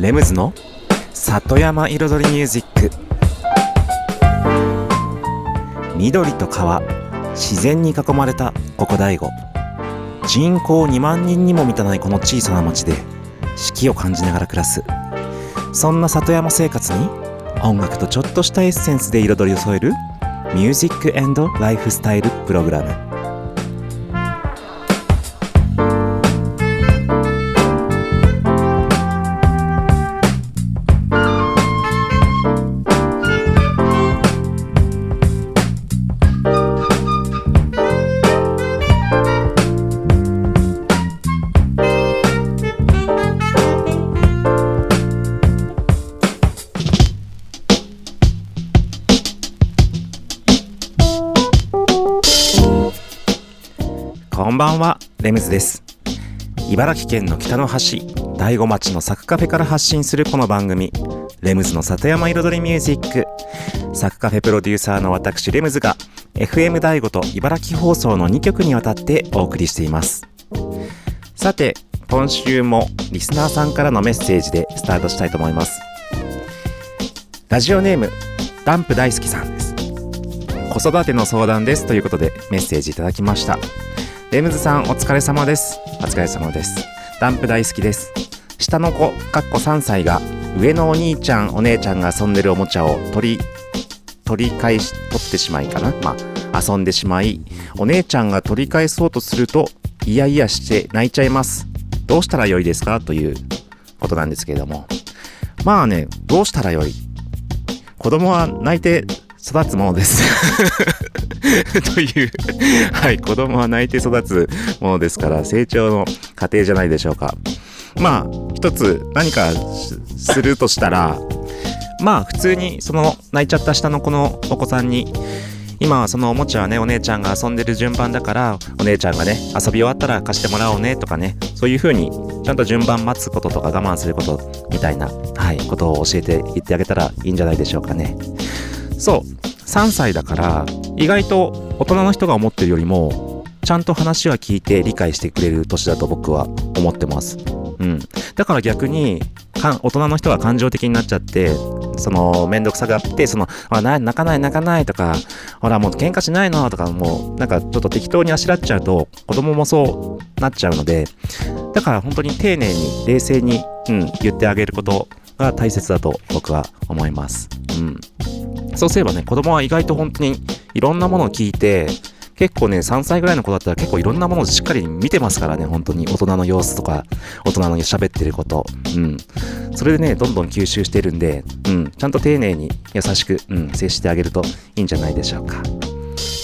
レムズの里山彩りミュージック。緑と川自然に囲まれたここ大悟。人口2万人にも満たないこの小さな町で四季を感じながら暮らす。そんな里山生活に音楽とちょっとしたエッセンスで彩りを添えるミュージックライフスタイルプログラム。茨城県の北の端、大子町のサクカフェから発信するこの番組、レムズの里山彩りミュージック。サクカフェプロデューサーの私、レムズが、FM 大子と茨城放送の2曲にわたってお送りしています。さて、今週もリスナーさんからのメッセージでスタートしたいと思います。ラジオネーム、ダンプ大好きさんです。子育ての相談ですということでメッセージいただきました。レムズさんお疲れ様です。お疲れ様です。ダンプ大好きです。下の子、かっこ3歳が上のお兄ちゃん、お姉ちゃんが遊んでるおもちゃを取り、取り返し、取ってしまいかな。まあ、遊んでしまい、お姉ちゃんが取り返そうとすると、イヤイヤして泣いちゃいます。どうしたらよいですか？ということなんですけれども。まあね、どうしたらよい？子供は泣いて育つものです。という、はい、子供は泣いて育つものですから、成長の過程じゃないでしょうか。まあ、一つ何かするとしたら、まあ、普通にその泣いちゃった下の子のお子さんに、今はそのおもちゃはね、お姉ちゃんが遊んでる順番だから、お姉ちゃんがね、遊び終わったら貸してもらおうねとかね、そういう風に、ちゃんと順番待つこととか我慢することみたいな、はい、ことを教えて言ってあげたらいいんじゃないでしょうかね。そう、3歳だから、意外と大人の人が思ってるよりも、ちゃんと話は聞いて理解してくれる年だと僕は思ってます。うん。だから逆に、か大人の人が感情的になっちゃって、その、めんどくさがって、その、あ、な、泣かない泣かないとか、ほら、もう喧嘩しないのとか、もう、なんかちょっと適当にあしらっちゃうと、子供もそうなっちゃうので、だから本当に丁寧に、冷静に、うん、言ってあげることが大切だと僕は思います。うん。そうすればね、子供は意外と本当にいろんなものを聞いて、結構ね、3歳ぐらいの子だったら結構いろんなものをしっかり見てますからね、本当に。大人の様子とか、大人の喋ってること。うん。それでね、どんどん吸収してるんで、うん。ちゃんと丁寧に優しく、うん、接してあげるといいんじゃないでしょうか。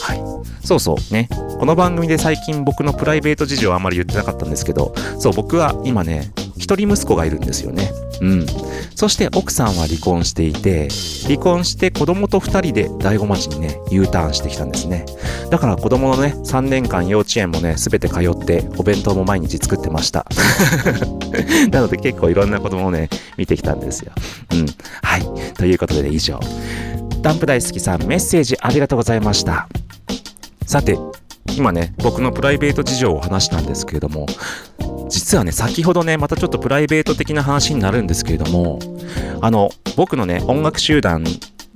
はい。そうそう、ね。この番組で最近僕のプライベート事情はあんまり言ってなかったんですけど、そう、僕は今ね、一人息子がいるんですよね。うん。そして奥さんは離婚していて、離婚して子供と二人で大子町にね、U ターンしてきたんですね。だから子供のね、3年間幼稚園もね、すべて通って、お弁当も毎日作ってました。なので結構いろんな子供をね、見てきたんですよ。うん。はい。ということで、ね、以上。ダンプ大好きさん、メッセージありがとうございました。さて、今ね、僕のプライベート事情を話したんですけれども、実はね、先ほどね、またちょっとプライベート的な話になるんですけれども、あの、僕のね、音楽集団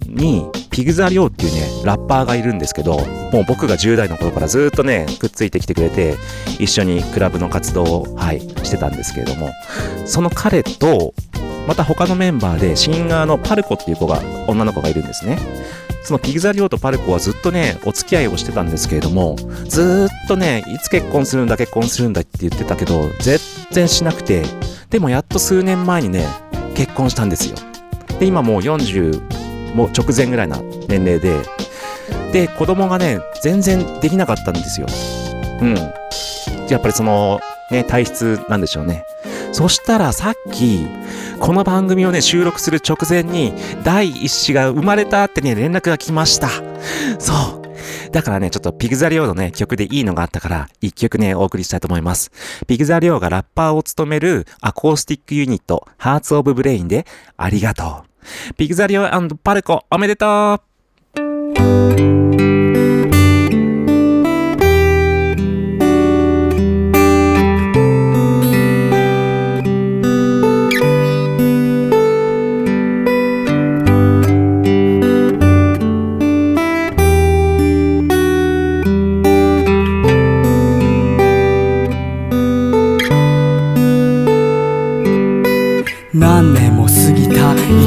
に、ピグザリョウっていうね、ラッパーがいるんですけど、もう僕が10代の頃からずっとね、くっついてきてくれて、一緒にクラブの活動を、はい、してたんですけれども、その彼と、また他のメンバーで、シンガーのパルコっていう子が、女の子がいるんですね。そのピグザリョウとパルコはずっとね、お付き合いをしてたんですけれども、ずっとね、いつ結婚するんだ、結婚するんだって言ってたけど、全然しなくて、でもやっと数年前にね、結婚したんですよ。で、今もう40、もう直前ぐらいな年齢で、で、子供がね、全然できなかったんですよ。うん。やっぱりその、ね、体質なんでしょうね。そしたらさっき、この番組をね、収録する直前に、第一子が生まれたってね、連絡が来ました。そう。だからね、ちょっとピグザリオのね、曲でいいのがあったから、一曲ね、お送りしたいと思います。ピグザリオがラッパーを務めるアコースティックユニット、ハーツオブブレインで、ありがとう。ピグザリオパルコ、おめでとう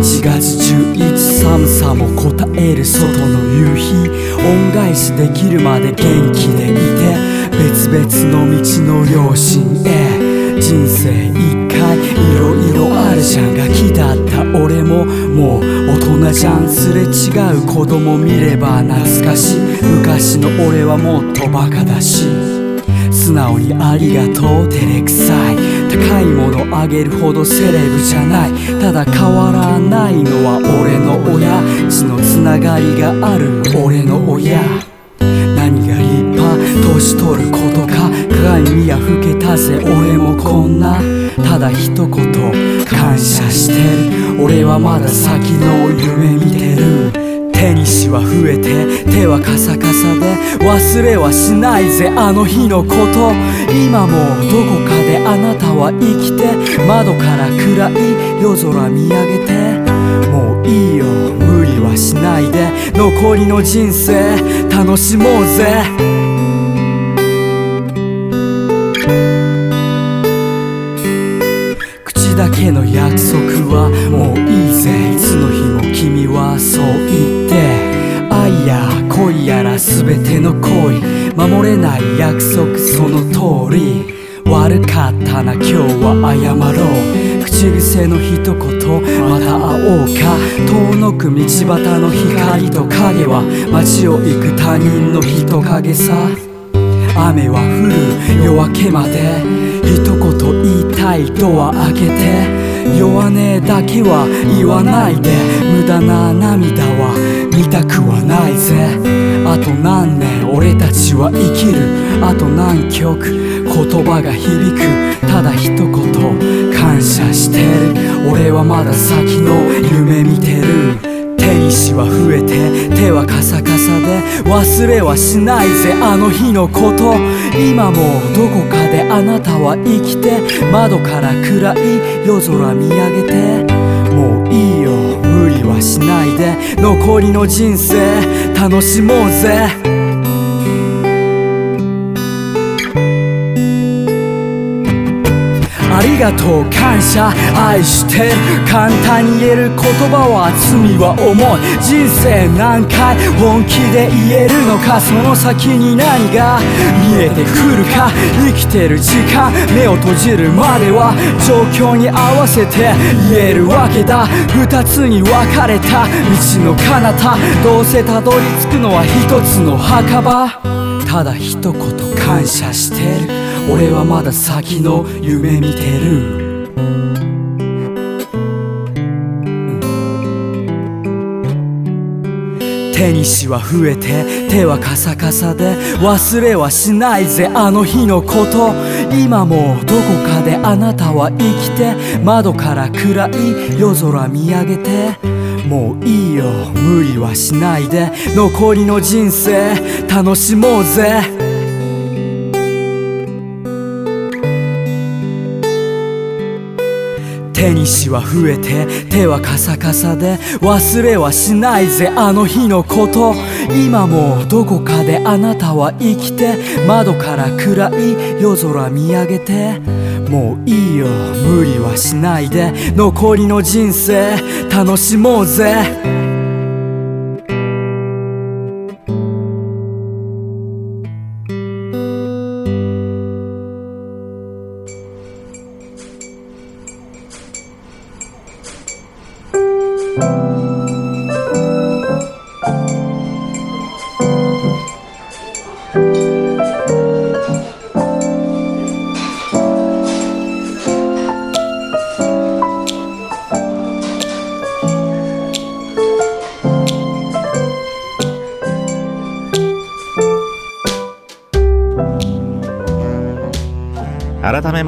1月11寒さも答える外の夕日恩返しできるまで元気でいて別々の道の両親へ。人生一回いろいろあるじゃんが気だった俺ももう大人じゃんすれ違う子供見れば懐かしい。昔の俺はもっとバカだし。素直にありがとう照れくさい。高いものあげるほどセレブじゃない。ただ変わらないのは俺の親。血のつながりがある俺の親。何が立派。年取ることか。鏡見や老けたぜ俺もこんな。ただ一言。感謝してる。俺はまだ先の夢見てる。手にしは増えて手はカサカサで忘れはしないぜあの日のこと。今もどこかであなたは生きて窓から暗い夜空見上げて。もういいよ無理はしないで残りの人生楽しもうぜ。口だけの約束はもういいぜいつの日も君はそう言って愛や恋やら全ての恋守れない約束その通り悪かったな今日は謝ろう。口癖の一言また会おうか。遠のく道端の光と影は街を行く他人の人影さ。雨は降る夜明けまで一言言いたいドア開けて。弱音だけは言わないで。無駄な涙は見たくはないぜ。あと何年俺たちは生きる。あと何曲。言葉が響く。ただ一言感謝してる。俺はまだ先の夢見てる。石は増えて手はカサカサで忘れはしないぜあの日のこと。今もどこかであなたは生きて窓から暗い夜空見上げてもういいよ無理はしないで残りの人生楽しもうぜ。りがとう感謝愛してる簡単に言える言葉は罪は重い。人生何回本気で言えるのかその先に何が見えてくるか。生きてる時間目を閉じるまでは状況に合わせて言えるわけだ。二つに分かれた道の彼方どうせたどり着くのは一つの墓場。ただ一言感謝してる。俺はまだ先の夢見てる。手にしは増えて手はカサカサで忘れはしないぜあの日のこと。今もどこかであなたは生きて窓から暗い夜空見上げて。もういいよ無理はしないで残りの人生楽しもうぜ。手にしは増えて手はカサカサで忘れはしないぜあの日のこと。今もどこかであなたは生きて窓から暗い夜空見上げて。もういいよ無理はしないで残りの人生楽しもうぜ。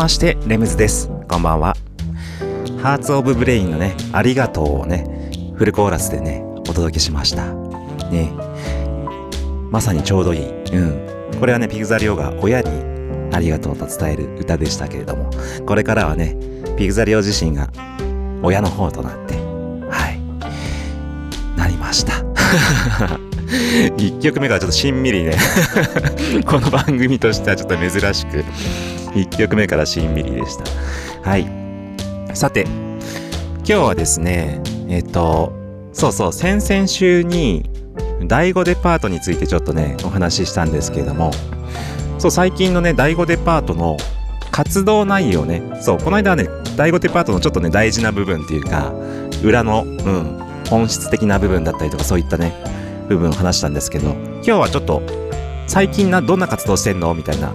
ましてレムズです。こんばんは。ハーツ・オブ・ブレインのねありがとうをねフルコーラスでねお届けしました。ね。まさにちょうどいい。うん。これはねピグザリオが親にありがとうと伝える歌でしたけれどもこれからはねピグザリオ自身が親の方となってはい。なりました。1曲目がちょっとしんみりね この番組としてはちょっと珍しく1曲目からしんみりでした。はい。さて今日はですねえっ、とそうそう先々週に第5デパートについてちょっとねお話ししたんですけれどもそう最近のね第5デパートの活動内容ねそうこの間はね第5デパートのちょっとね大事な部分っていうか裏のうん本質的な部分だったりとかそういったね部分を話したんですけど今日はちょっと最近などんな活動してんの？みたいな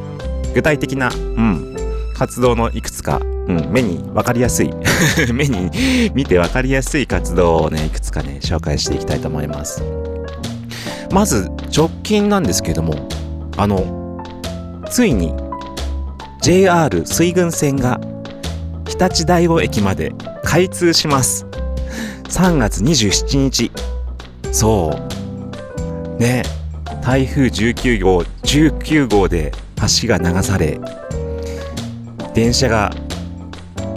具体的な、うん、活動のいくつか、うん、目に分かりやすい。目に見て分かりやすい活動をねいくつかね紹介していきたいと思います。まず直近なんですけどもあのついに JR 水郡線が日立大子駅まで開通します。3月27日。そう。ね台風19号19号で橋が流され電車が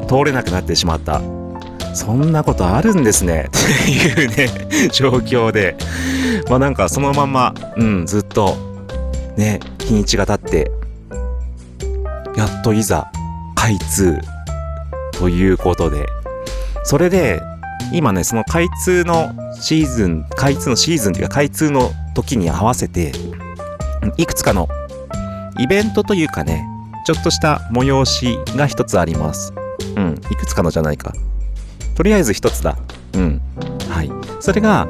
通れなくなってしまった。そんなことあるんですね。っていうね状況で。まあなんかそのままうんずっとね日にちが経ってやっといざ開通ということで。それで今ねその開通のシーズン開通のシーズンっていうか開通の時に合わせていくつかのイベントというかねちょっとした催しが一つあります。うん。いくつかのじゃないか。とりあえず一つだ。うん。はい。それが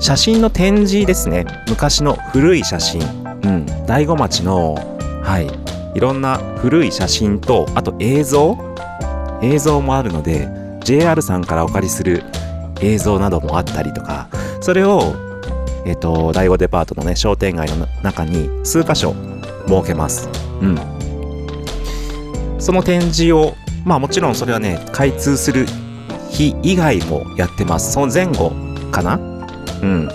写真の展示ですね。昔の古い写真。うん。大子町のはい。いろんな古い写真とあと映像。映像もあるので JR さんからお借りする映像などもあったりとかそれをえっ、と第5デパートのね商店街の中に数箇所設けます。うん。その展示をまあもちろんそれはね開通する日以外もやってます。その前後かな？うん。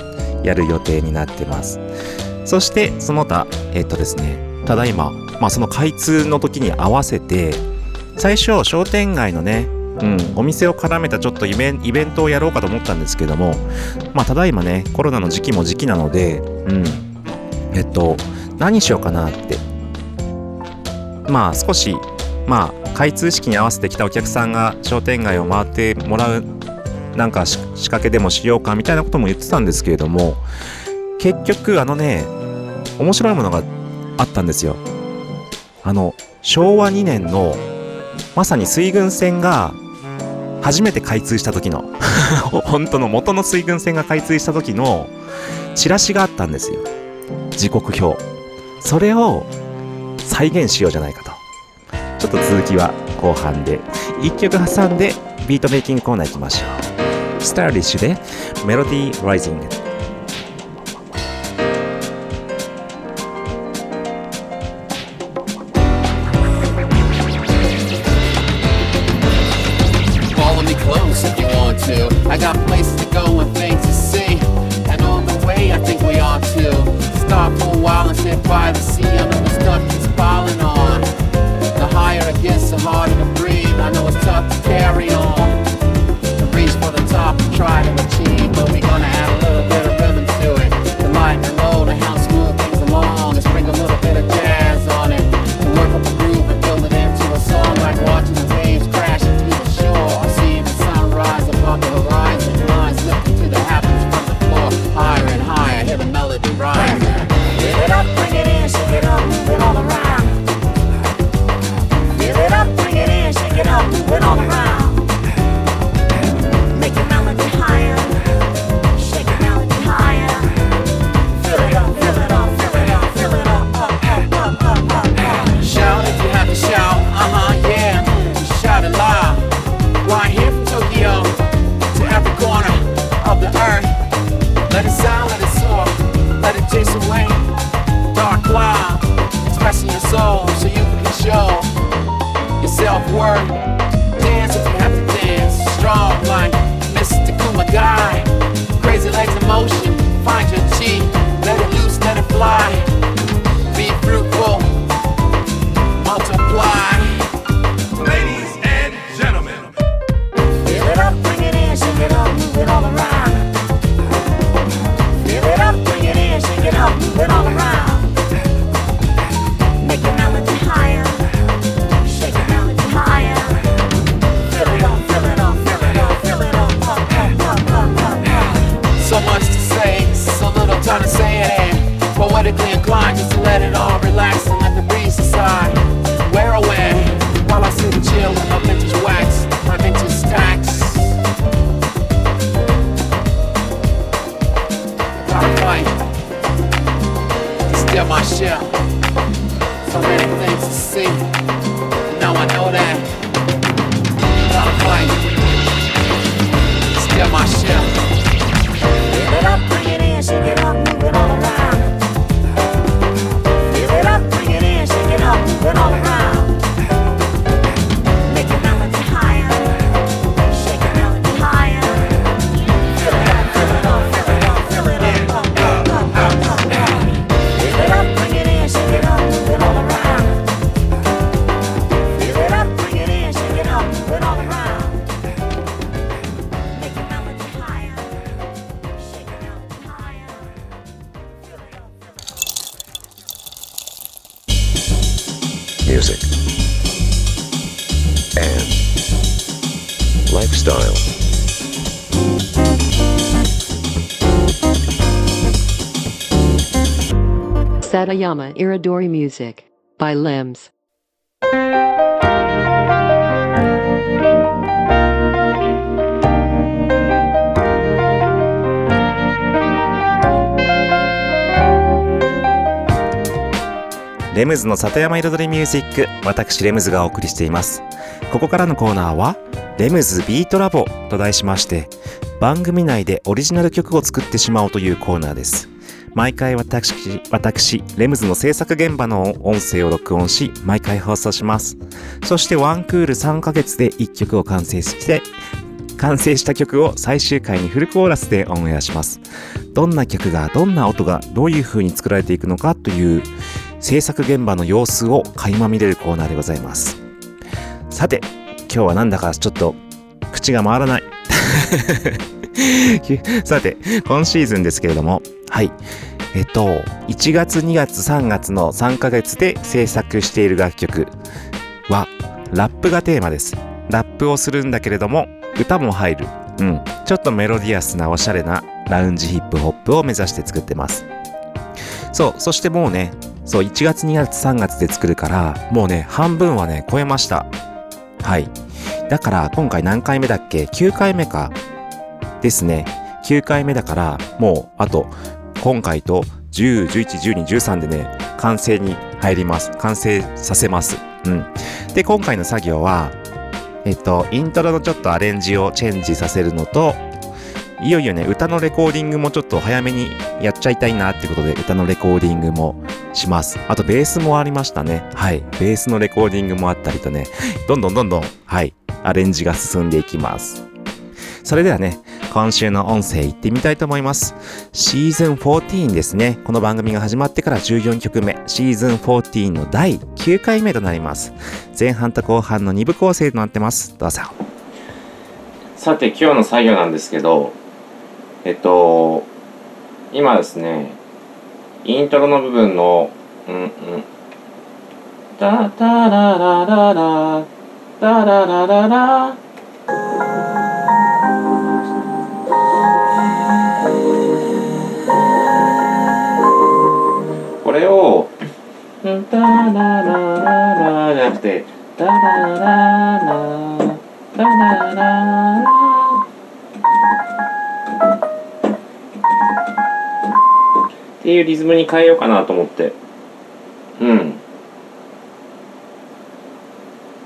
やる予定になってます。そしてその他えっ、とですねただいままあその開通の時に合わせて最初商店街のねうん、お店を絡めたちょっとイベントをやろうかと思ったんですけども、まあ、ただいまね、コロナの時期も時期なので、うん、えっと、何しようかなって。まあ、少し、まあ、開通式に合わせてきたお客さんが商店街を回ってもらう、なんか仕掛けでもしようかみたいなことも言ってたんですけれども、結局、あのね、面白いものがあったんですよ。あの、昭和2年のまさに水軍船が初めて開通した時の 本当の元の水軍船が開通した時のチラシがあったんですよ。時刻表。それを再現しようじゃないかと。ちょっと続きは後半で。1曲挟んでビートメイキングコーナー行きましょう。スターリッシュでメロディーライジング it gets, to breathe. I know it's tough to carry on. Yama Iridori Music by Limbs. レムズの里山彩りミュージック私レムズがお送りしていますここからのコーナーはレムズビートラボと題しまして番組内でオリジナル曲を作ってしまおうというコーナーです毎回私私レムズの制作現場の音声を録音し毎回放送します。そしてワンクール3ヶ月で1曲を完成して完成した曲を最終回にフルコーラスでオンエアします。どんな曲がどんな音がどういう風に作られていくのかという制作現場の様子を垣間見れるコーナーでございます。さて今日はなんだかちょっと口が回らない。さて今シーズンですけれどもはいえっと1月2月3月の3ヶ月で制作している楽曲はラップがテーマですラップをするんだけれども歌も入るうんちょっとメロディアスなおしゃれなラウンジヒップホップを目指して作ってますそうそしてもうねそう、1月、2月、3月で作るから、もうね、半分はね、超えました。はい。だから、今回何回目だっけ ?9 回目か。ですね。9回目だから、もう、あと、今回と10、11、12、13でね、完成に入ります。完成させます。うん。で、今回の作業は、えっと、イントロのちょっとアレンジをチェンジさせるのと、いよいよね、歌のレコーディングもちょっと早めにやっちゃいたいなってことで、歌のレコーディングもします。あと、ベースもありましたね。はい。ベースのレコーディングもあったりとね、どんどんどんどん、はい、アレンジが進んでいきます。それではね、今週の音声いってみたいと思います。シーズン14ですね。この番組が始まってから14曲目、シーズン14の第9回目となります。前半と後半の2部構成となってます。どうぞ。さて、今日の作業なんですけど、えっと、今ですね、イントロの部分の、うんうん。タタララララ、タララララ。タララララじゃなくて、タララララ、タララララ。っていうリズムに変えようかなと思ってうん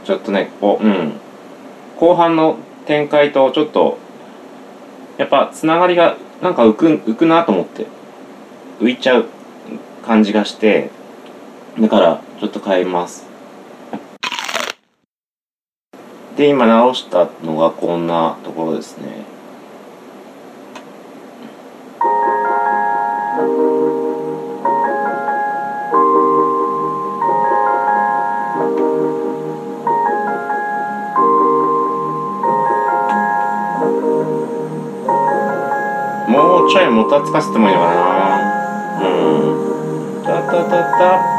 ちょっとねこううん後半の展開とちょっとやっぱつながりがなんか浮く浮くなと思って浮いちゃう感じがしてだからちょっと変えます。で今直したのがこんなところですね。もうちょいもたつかせてもいいのかな。うん。タタタタ。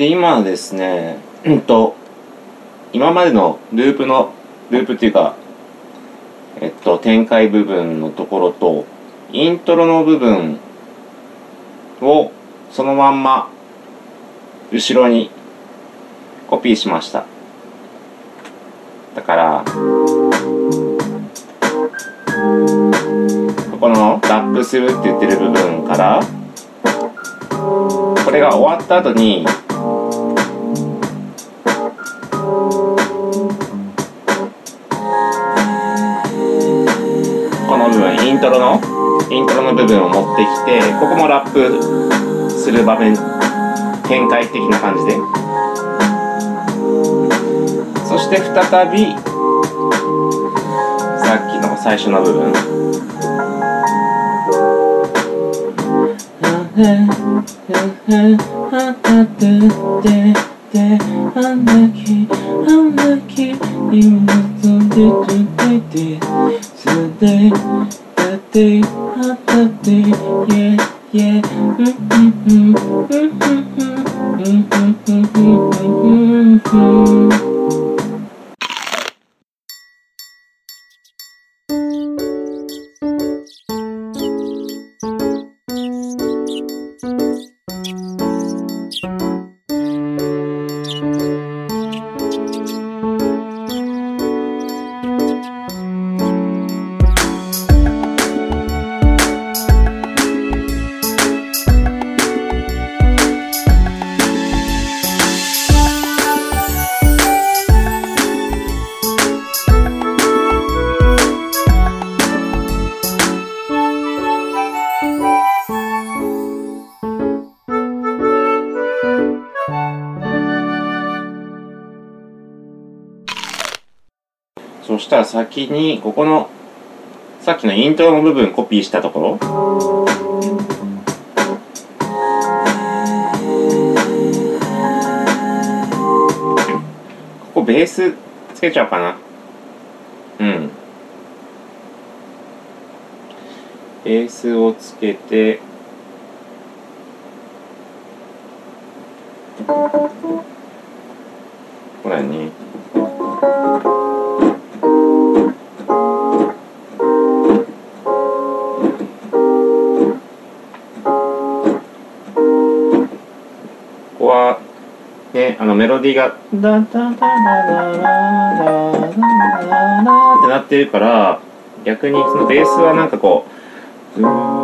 で今ですねうんと今までのループのループっていうかえっと展開部分のところとイントロの部分をそのまんま後ろにコピーしました。だからここのラップするって言ってる部分からこれが終わった後にントロのイントロの部分を持ってきてここもラップする場面展開的な感じで。そして再びさっきの最初の部分。day, hot the day, yeah, yeah. Mm-hmm, mm-hmm, mm-hmm, mm-hmm, mm-hmm, mm-hmm. mm-hmm. した先にここのさっきのイントロの部分コピーしたところ。ここベースつけちゃおうかな。うん。ベースをつけて。これに。ねあのメロディーが「ダダダダダダダダダってなってるから逆にそのベースはなんかこううー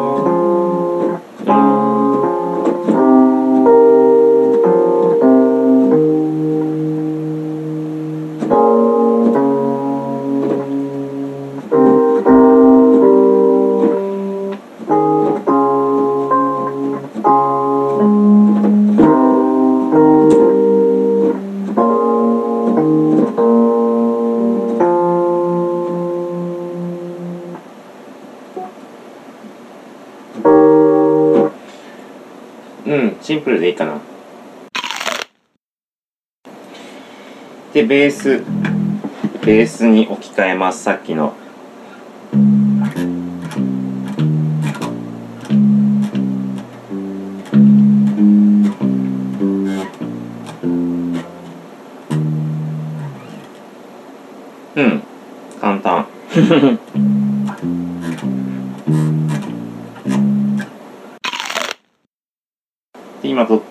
うん、シンプルでいいかな。で、ベース、ベースに置き換えます、さっきの。うん、簡単。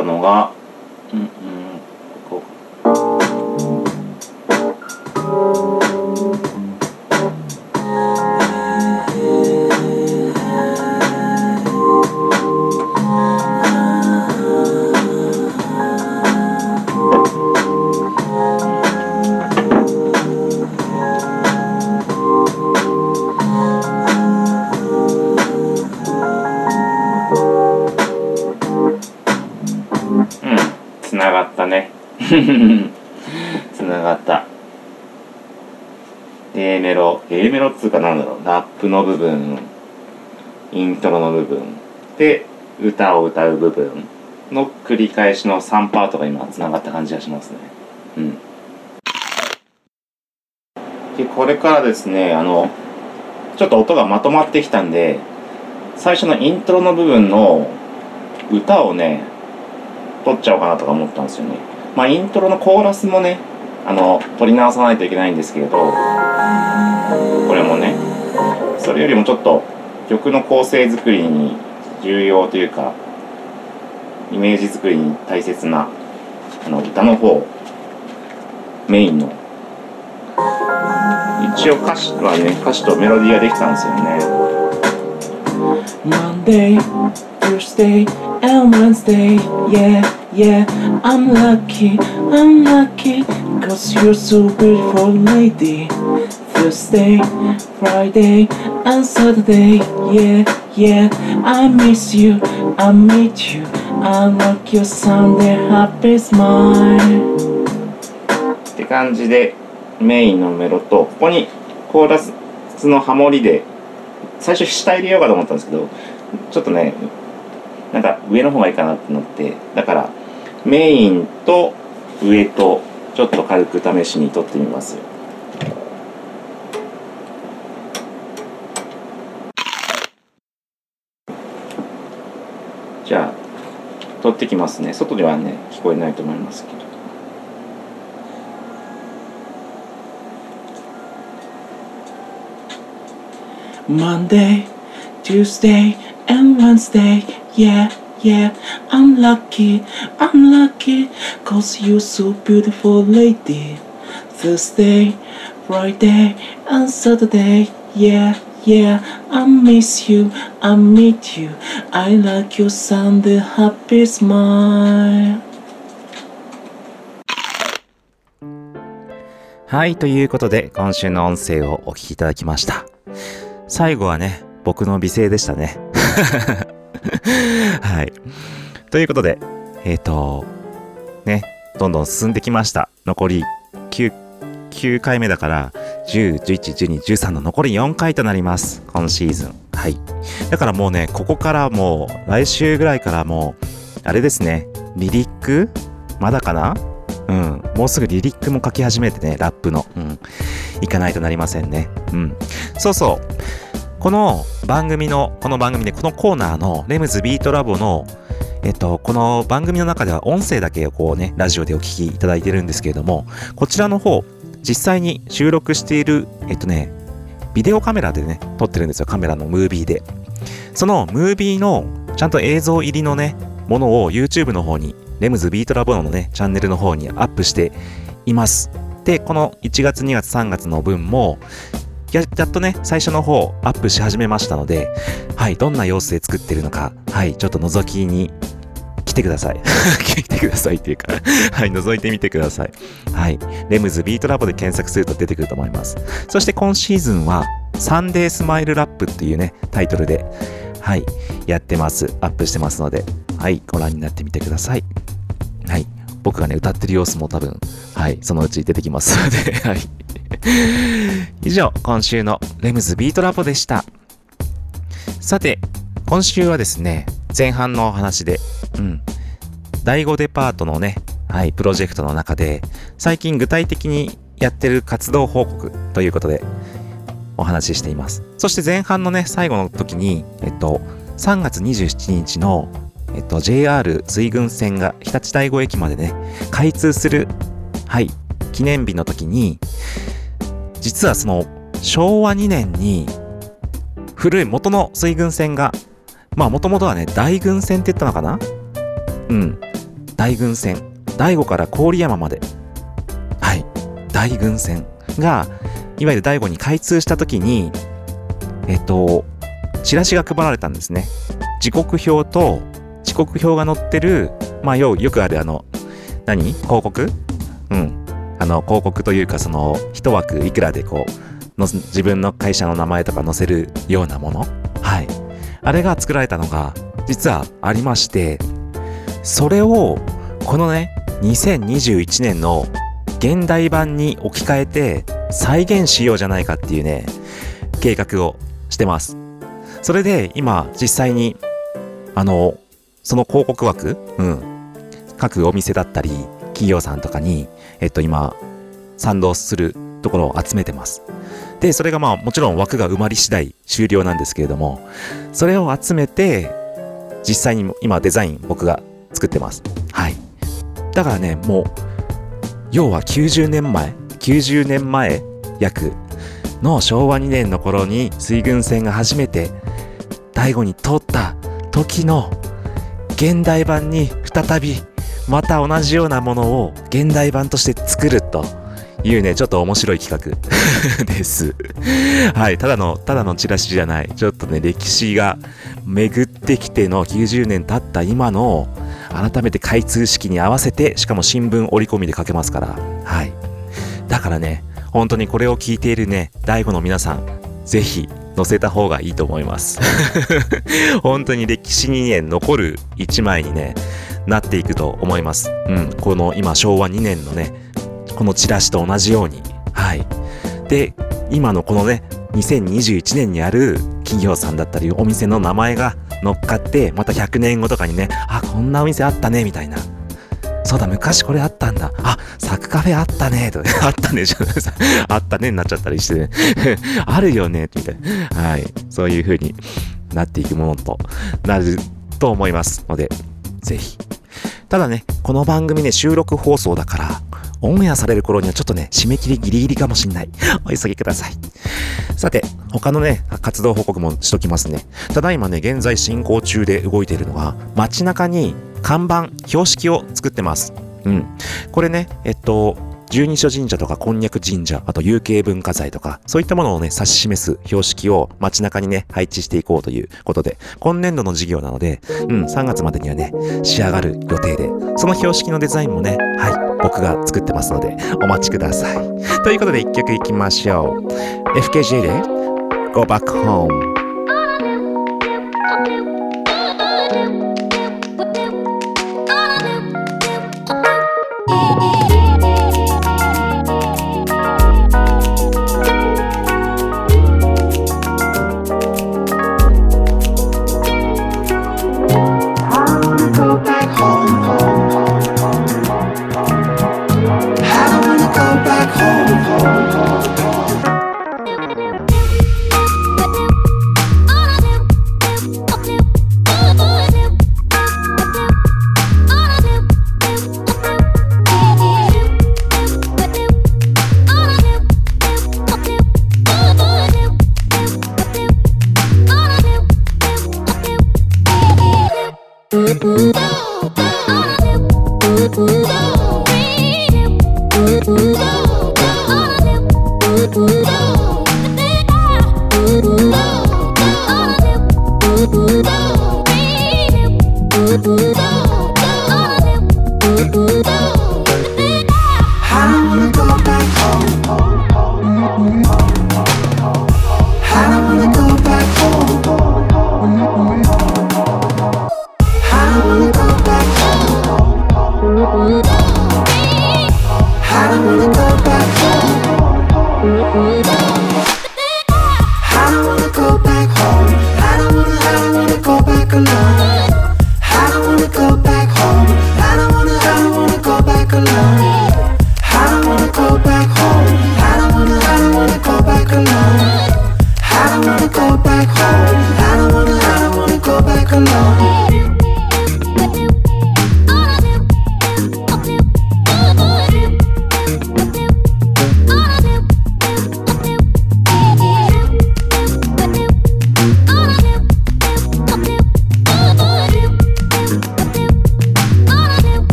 ったのが、歌う部分の繰り返しの3パートが今つながった感じがしますね。うん。で、これからですね、あの、ちょっと音がまとまってきたんで、最初のイントロの部分の歌をね、取っちゃおうかなとか思ったんですよね。まあイントロのコーラスもね、あの、取り直さないといけないんですけれど、これもね、それよりもちょっと曲の構成作りに重要というか、イメージ作りに大切な、あの、歌の方、メインの。一応歌詞はね、歌詞とメロディーができたんですよね。Monday, Tuesday, and Wednesday. Yeah, yeah, I'm lucky, I'm lucky, cause you're so beautiful, lady. Thursday, Friday, and Saturday. Yeah, yeah, I miss you, I meet you. I like your Sunday happy smile. って感じでメインのメロとここにコーラスのハモリで最初下入れようかと思ったんですけどちょっとねなんか上の方がいいかなって思ってだからメインと上とちょっと軽く試しに撮ってみますじゃあ撮ってきますね外ではね聞こえないと思いますけど「Monday, Tuesday and Wednesday yeah yeah I'm lucky I'm lucky cause you're so beautiful lady Thursday Friday and Saturday yeah yeah I miss you I meet you I like your Sunday happy smile はい、ということで、今週の音声をお聞きいただきました。最後はね、僕の美声でしたね。はい。ということで、えっ、と、ね、どんどん進んできました。残り9、9回目だから、10、11、12、13の残り4回となります。今シーズン。はい。だからもうね、ここからもう、来週ぐらいからもう、あれですね、リリック？まだかな？うん。もうすぐリリックも書き始めてね、ラップの。うん。いかないとなりませんね。うん。そうそう。この番組の、この番組で、このコーナーのレムズビートラボの、えっと、この番組の中では音声だけをこうね、ラジオでお聞きいただいてるんですけれども、こちらの方、実際に収録している、えっとね、ビデオカメラでね、撮ってるんですよ、カメラのムービーで。そのムービーの、ちゃんと映像入りのね、ものを YouTube の方に、レムズビートラボのね、チャンネルの方にアップしています。で、この1月、2月、3月の分も、やっとね、最初の方アップし始めましたので、はい、どんな様子で作ってるのか、はい、ちょっと覗きに来てください。来てくださいっていうか、はい、覗いてみてください。はい、レムズビートラボで検索すると出てくると思います。そして今シーズンは、サンデースマイルラップっていうね、タイトルで、はい、やってます。アップしてますので、はい、ご覧になってみてください。はい、僕がね、歌ってる様子も多分、はい、そのうち出てきますので、はい。以上、今週のレムズビートラボでした。さて、今週はですね、前半の話で、うん、第5デパートのね、はい、プロジェクトの中で、最近具体的にやってる活動報告ということで、お話ししています。そして前半のね、最後の時に、えっと、3月27日の、えっと、JR 水郡線が日立第五駅までね、開通する、はい、記念日の時に、実はその、昭和2年に、古い元の水郡線が、まあもともとはね、大郡線って言ったのかな？うん。大郡線。第五から郡山まで。はい。大郡線が、いわゆる第五に開通した時に、えっと、チラシが配られたんですね。時刻表と、時刻表が載ってる、まあよよくあるあの、何？広告？うん。あの、広告というか、その、一枠いくらでこう、の自分の会社の名前とか載せるようなもの？はい。あれが作られたのが、実はありまして、それを、このね、2021年の現代版に置き換えて再現しようじゃないかっていうね、計画をしてます。それで今実際に、あの、その広告枠、うん、各お店だったり、企業さんとかに、えっと今、賛同するところを集めてます。で、それがまあもちろん枠が埋まり次第終了なんですけれども、それを集めて、実際に今デザイン僕が作ってます。はい。だからね、もう、要は90年前、90年前約の昭和2年の頃に水軍船が初めて第五に通った時の現代版に再びまた同じようなものを現代版として作るというね、ちょっと面白い企画 です。はい、ただの、ただのチラシじゃない。ちょっとね、歴史が巡ってきての90年経った今の改めて開通式に合わせて、しかも新聞折り込みで書けますから。はい。だからね、本当にこれを聞いているね、大悟の皆さん、ぜひ載せた方がいいと思います。本当に歴史にね、残る一枚にね、なっていくと思います。うん、この今昭和2年のね、このチラシと同じように。はい。で、今のこのね、2021年にある企業さんだったりお店の名前が乗っかってまた100年後とかにねあこんなお店あったねみたいな。そうだ昔これあったんだ。あサクカフェあったねと あったねじゃないあったねになっちゃったりしてね。あるよねみたいな。はい。そういう風になっていくものとなると思いますのでぜひ。ただねこの番組ね収録放送だからオンエアされる頃にはちょっとね、締め切りギリギリかもしんない。お急ぎください。さて、他のね、活動報告もしときますね。ただいまね、現在進行中で動いているのは、街中に看板、標識を作ってます。うん。これね、えっと、十二所神社とかこんにゃく神社、あと有形文化財とか、そういったものをね、指し示す標識を街中にね、配置していこうということで、今年度の事業なので、うん、3月までにはね、仕上がる予定で、その標識のデザインもね、はい、僕が作ってますので、お待ちください。ということで、一曲いきましょう。FKJ で、Go Back Home。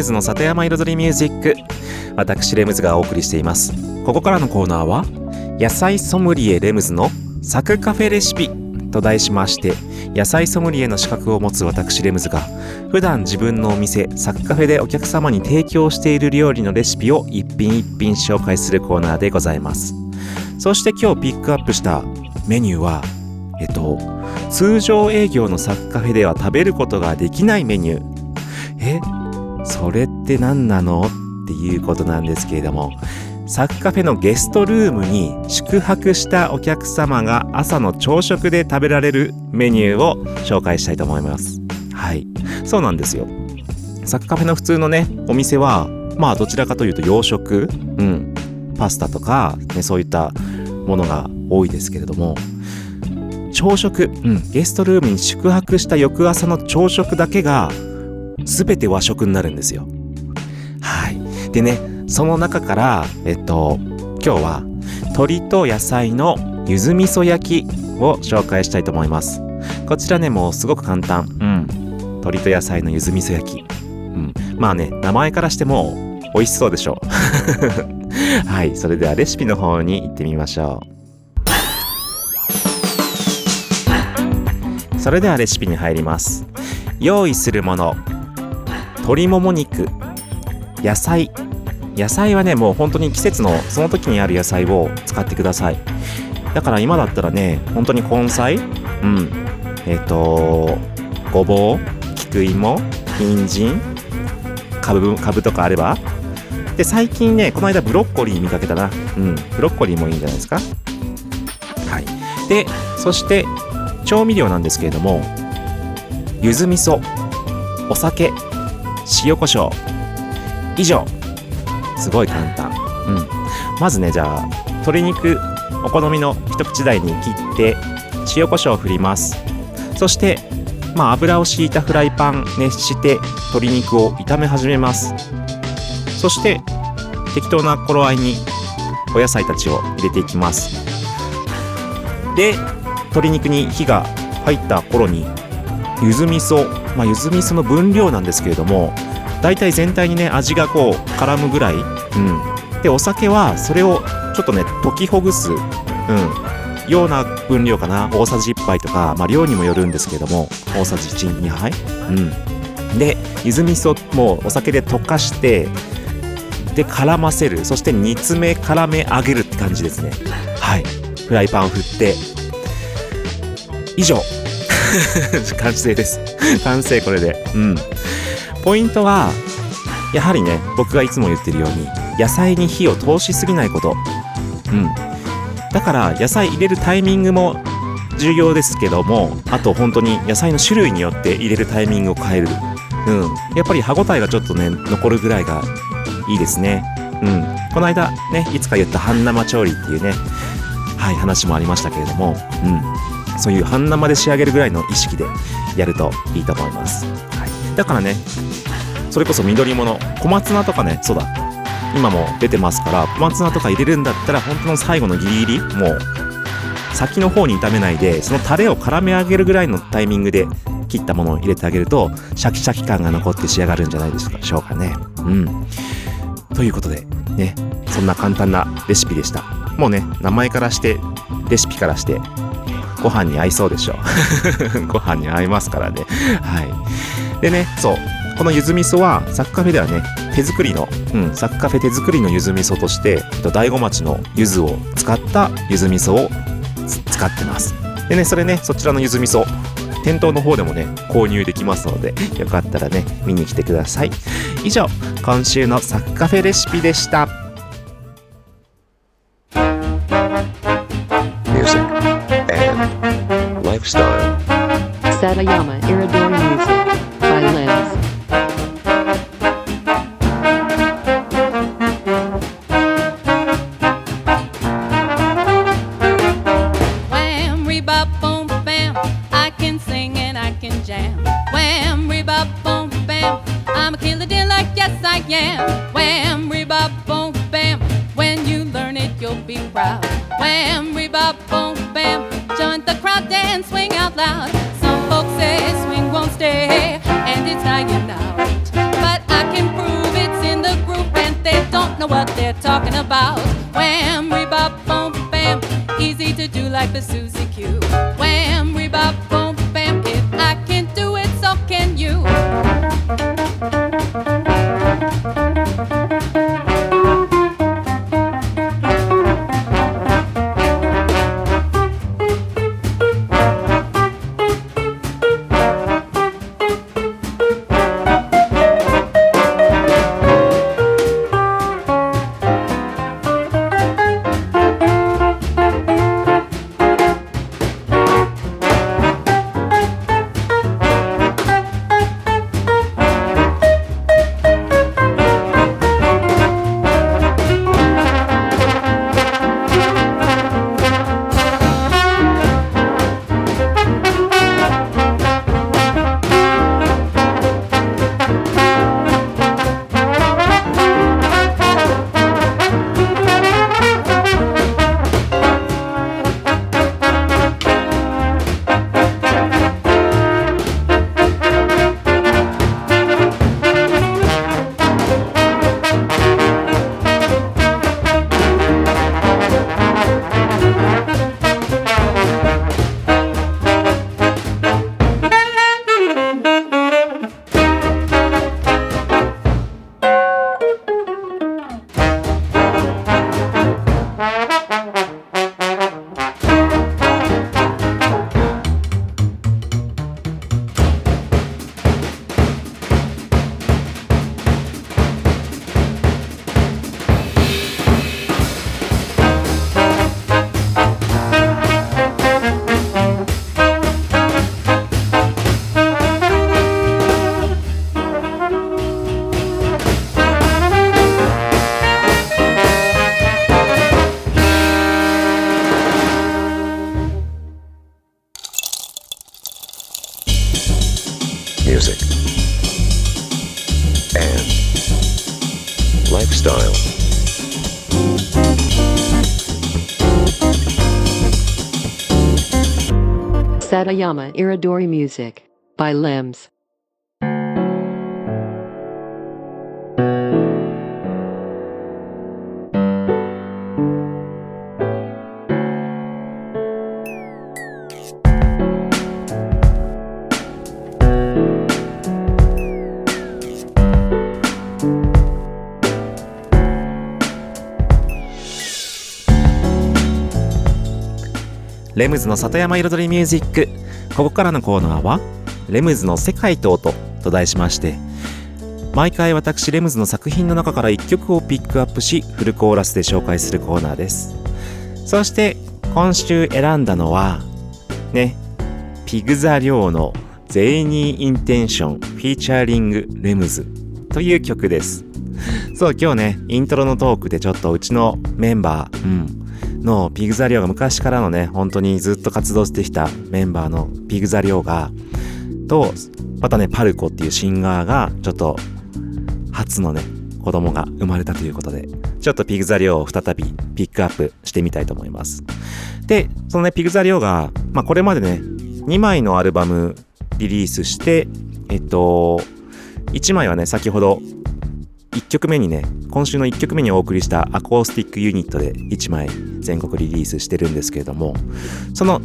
ムズの里山彩りミュージック」私レムズがお送りしています。ここからのコーナーは「野菜ソムリエレムズのサクカフェレシピ」と題しまして野菜ソムリエの資格を持つ私レムズが普段自分のお店サクカフェでお客様に提供している料理のレシピを一品一品紹介するコーナーでございます。そして今日ピックアップしたメニューはえっと通常営業のサッカフェでは食べることができないメニュー。えそれって何なの？っていうことなんですけれどもサッカフェのゲストルームに宿泊したお客様が朝の朝食で食べられるメニューを紹介したいと思います。はい。そうなんですよ。サッカフェの普通のねお店はまあどちらかというと洋食うん。パスタとか、ね、そういったものが多いですけれども朝食、うん、ゲストルームに宿泊した翌朝の朝食だけが全て和食になるんですよ。はい。でねその中からえっと今日は鶏と野菜のゆず味噌焼きを紹介したいと思います。こちらねもうすごく簡単。うん。鶏と野菜のゆず味噌焼き。うん。まあね名前からしても美味しそうでしょう。はい。それではレシピの方に行ってみましょう。それではレシピに入ります。用意するもの鶏もも肉。野菜。野菜はねもう本当に季節のその時にある野菜を使ってください。だから今だったらね本当に根菜。うん。えっ、とごぼう菊芋人参かぶかぶとかあれば。で最近ねこの間ブロッコリー見かけたな。うん。ブロッコリーもいいんじゃないですか。はい。でそして調味料なんですけれどもゆず味噌。お酒。塩コショウ。以上。すごい簡単。うん。まずねじゃあ鶏肉お好みの一口大に切って塩コショウを振ります。そしてまあ油を敷いたフライパン熱して鶏肉を炒め始めます。そして適当な頃合いにお野菜たちを入れていきます。で鶏肉に火が入った頃にゆず味噌まあゆず味噌の分量なんですけれども大体全体にね味がこう絡むぐらい、うん、でお酒はそれをちょっとね溶きほぐす、うん、ような分量かな。大さじ1杯とか、まあ、量にもよるんですけれども大さじ12杯、うん、でゆず味噌もお酒で溶かしてで絡ませる。そして煮詰め絡め上げるって感じですね。はい。フライパンを振って。以上。完成です。完成これで。うん。ポイントはやはりね僕がいつも言ってるように野菜に火を通しすぎないこと。うん。だから野菜入れるタイミングも重要ですけどもあと本当に野菜の種類によって入れるタイミングを変える。うん。やっぱり歯ごたえがちょっとね残るぐらいがいいですね。うん。この間ねいつか言った半生調理っていうねはい話もありましたけれども。うん。そういう半生で仕上げるぐらいの意識でやるといいと思います、はい、だからねそれこそ緑物小松菜とかねそうだ今も出てますから小松菜とか入れるんだったら本当の最後のギリギリもう先の方に炒めないでそのタレを絡め上げるぐらいのタイミングで切ったものを入れてあげるとシャキシャキ感が残って仕上がるんじゃないでしょうかね。うん。ということでねそんな簡単なレシピでした。もうね名前からしてレシピからしてご飯に合いそうでしょ ご飯に合いますからね。はい。でねそう。このゆず味噌はサッカフェではね手作りの、うん、サッカフェ手作りのゆず味噌として大子町のゆずを使ったゆず味噌を使ってます。でねそれねそちらのゆず味噌店頭の方でもね購入できますので よかったらね見に来てください。以上今週のサッカフェレシピでした。Takayama, Satayama Iridori Music by Limbs. レムズの里山彩りミュージック。ここからのコーナーは「レムズの世界と音」と題しまして毎回私レムズの作品の中から1曲をピックアップしフルコーラスで紹介するコーナーです。そして今週選んだのはねピグザリオの「ゼイニー・インテンション」フィーチャーリング・レムズという曲です。そう今日ねイントロのトークでちょっとうちのメンバー、うん、のピグザリョウが昔からのね本当にずっと活動してきたメンバーのピグザリョウがとまたねパルコっていうシンガーがちょっと初のね子供が生まれたということでちょっとピグザリョウを再びピックアップしてみたいと思います。でそのねピグザリョウが、まあ、これまでね2枚のアルバムリリースしてえっと1枚はね先ほど1曲目にね今週の1曲目にお送りしたアコースティックユニットで1枚全国リリースしてるんですけれどもその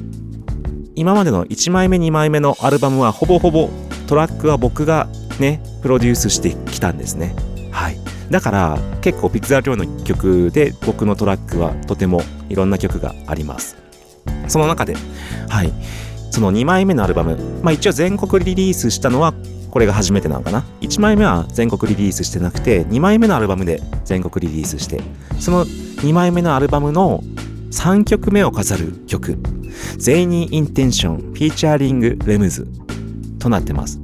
今までの1枚目2枚目のアルバムはほぼほぼトラックは僕がねプロデュースしてきたんですね。はい。だから結構ピクザー量の曲で僕のトラックはとてもいろんな曲があります。その中ではい。その2枚目のアルバムまあ一応全国リリースしたのはこれが初めてなのかな。1枚目は全国リリースしてなくて2枚目のアルバムで全国リリースして。その2枚目のアルバムの3曲目を飾る曲「ゼイニー・インテンション」フィーチャーリング・レムズとなってます。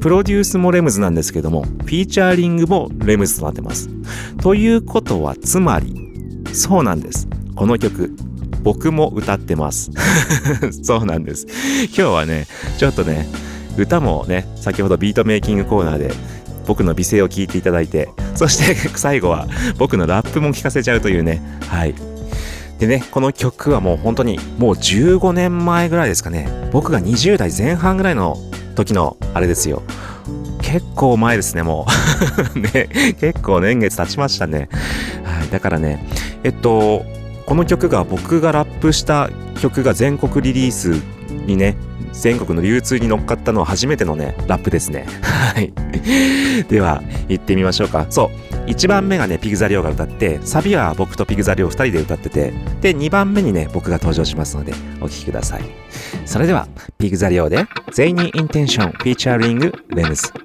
プロデュースもレムズなんですけどもフィーチャーリングもレムズとなってます。ということはつまりそうなんです。この曲僕も歌ってます。そうなんです。今日はねちょっとね歌もね先ほどビートメイキングコーナーで僕の美声を聞いていただいてそして 最後は僕のラップも聞かせちゃうというね。はい。でねこの曲はもう本当にもう15年前ぐらいですかね。僕が20代前半ぐらいの時のあれですよ。結構前ですねもう。ね結構年月経ちましたね。はいだからねえっとこの曲が僕がラップした曲が全国リリースにね全国の流通に乗っかったのは初めてのねラップですね。はい。では行ってみましょうか。そう。1番目がねピグザリオが歌ってサビは僕とピグザリオ2人で歌っててで2番目にね僕が登場しますのでお聴きください。それではピグザリオで「ゼイニー・インテンション」フィーチャーリング・レムズ「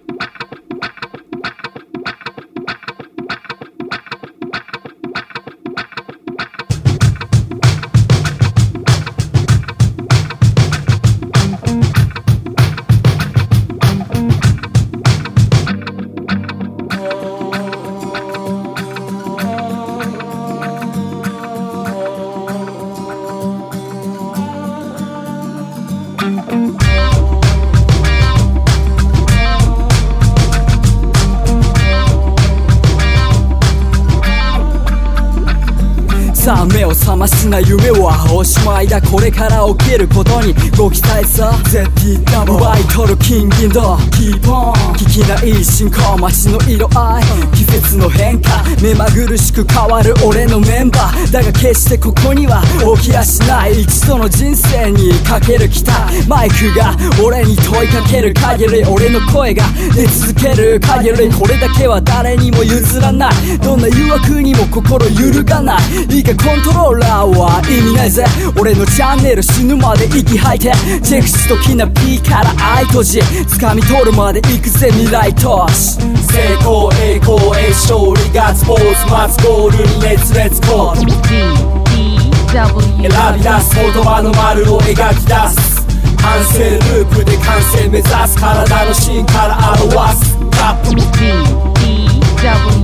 hay これから起きることにご期待さ。ZTW 奪い取る金銀とキーポン。聞きない進行。街の色合い。季節の変化。目まぐるしく変わる俺のメンバー。だが決してここには起きやしない。一度の人生にかける期待。マイクが俺に問いかける限り俺の声が。出続ける限りこれだけは誰にも譲らない。どんな誘惑にも心揺るがない。いいかコントローラーは意味ないぜ。俺のチャンネル死ぬまで息吐いて。チェックしときな P から愛閉じ掴み取るまで行くぜ未来都市成功栄光栄勝利ガッツポーズ待つゴールに熱烈コー。ル選び出す言葉の丸を描き出す。反省ループで完成目指す体の芯から表す。カップ。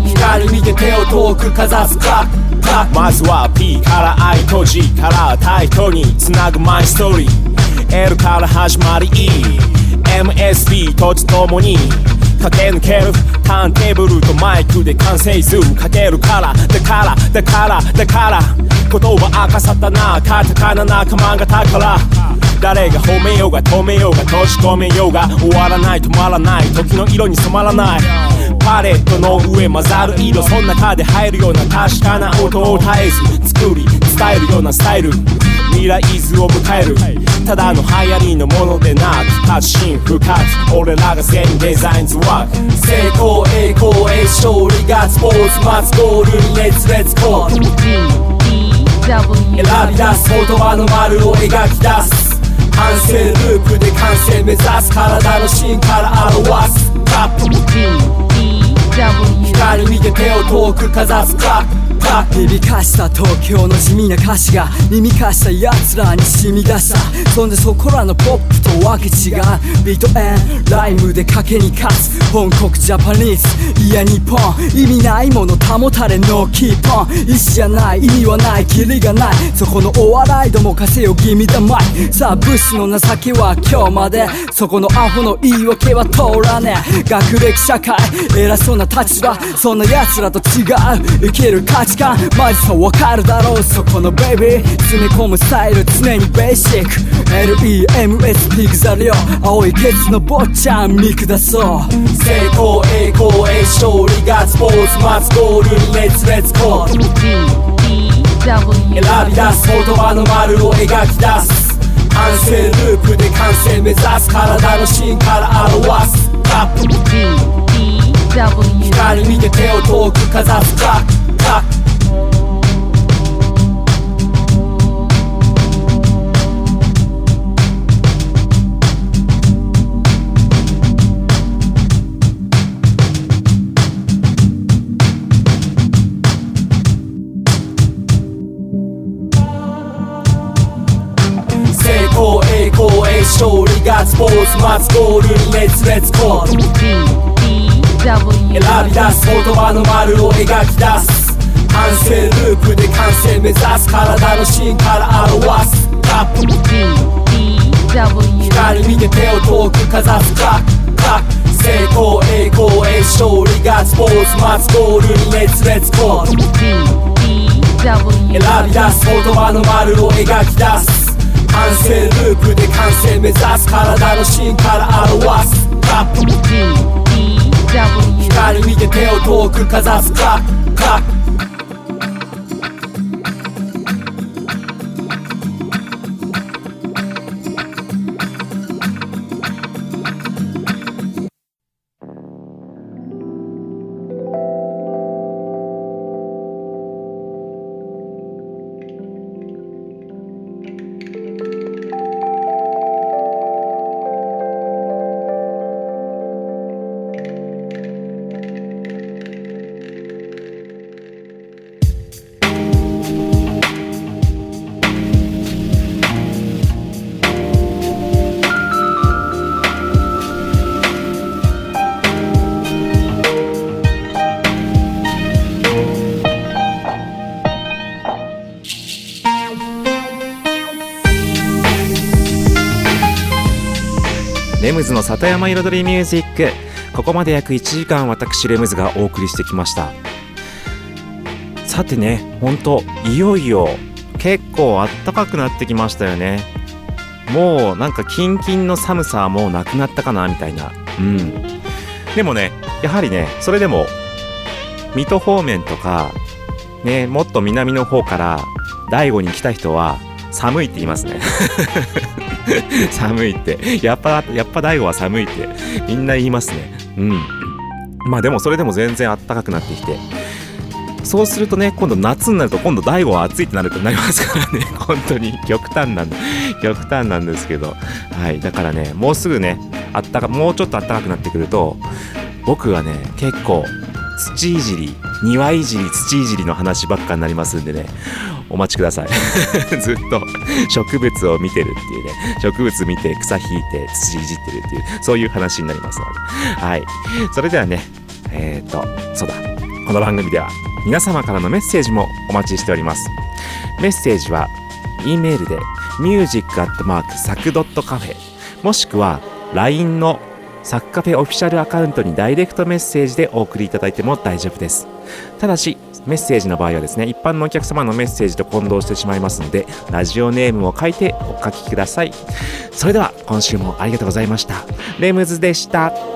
光見て手を遠くかざす。クラップまずは P から I と G からタイトにつなぐマイストーリー。L から始まり E MSB とちともに駆け抜けるターンテーブルとマイクで完成図かけるからだからだからだから。言葉明かさったな。カタカナ仲間が宝。誰が褒めようが止めようが閉じ込めようが終わらない止まらない時の色に染まらない。パレットの上混ざる色その中で入るような確かな音を絶えず作り伝えるようなスタイル。未来図を迎える。ただの流行りのものでなく発信深く俺らが全デザインズワーク。成功栄光へ勝利ガッツポーズ待つゴールに熱烈コー。ル選び出す言葉の丸を描き出す反省ループで完成目指す。体の芯から表す。カップ光見て手を遠くかざすクラックラップ響かした東京の地味な歌詞が耳かした奴らに染み出したそんでそこらのポップとわけ違うビートエンライムで賭けに勝つ本国ジャパニーズいや日本意味ないもの保たれのキーポン意思じゃない意味はないキリがないそこのお笑いどもかせよ君だまいさあブスの情けは今日までそこのアホの言い訳は通らねえ学歴社会偉そうな立場そんな奴らと違う生きる価値観。マジさわかるだろう。そこのベイビー詰め込むスタイル常にベーシック LEMS ピグザリオ。青いケツの坊ちゃん見下そう。成功栄光へ勝利ガッツポーズ待つゴールに熱烈コール。選び出す言葉の丸を描き出す。反省ループで完成目指す体の芯から表す。カップ光見て手を遠くかざすカックカック成功栄光へ勝利ガッツポーズ待つゴールに熱烈コール。選び出す言葉の丸を描き出す反省ループで完成目指す体の芯から表すカップ光見て手を遠くかざすカッカッ成功栄光へ勝利ガッツポーズ待つゴールに熱烈コール選び出す言葉の丸を描き出す反省ループで完成目指す体の芯から表すカップ光見て手を遠くかざす。カッレムズの里山彩りミュージックここまで約1時間私レムズがお送りしてきました。さてねほんといよいよ結構あったかくなってきましたよね。もうなんかキンキンの寒さはもうなくなったかなみたいな。うん。でもねやはりねそれでも水戸方面とかねもっと南の方から大悟に来た人は寒いって言いますね。寒いって。やっぱやっぱ大悟は寒いって。みんな言いますね。うん。まあでもそれでも全然あったかくなってきて。そうするとね今度夏になると今度大悟は暑いってなるとなりますからね。本当に。極端なん極端なんですけど。はい。だからねもうすぐねあったかもうちょっとあったかくなってくると僕はね結構土いじり庭いじり土いじりの話ばっかになりますんでね。お待ちください。ずっと。植物を見てるっていうね。植物見て草引いて土いじってるっていうそういう話になりますので。はい。それではねえっ、ー、とそうだ。この番組では皆様からのメッセージもお待ちしております。メッセージは E メールで music.sac.cafe もしくは LINE のサッカフェオフィシャルアカウントにダイレクトメッセージでお送りいただいても大丈夫です。ただしメッセージの場合はですね一般のお客様のメッセージと混同してしまいますのでラジオネームを書いてお書きください。それでは今週もありがとうございました。レムズでした。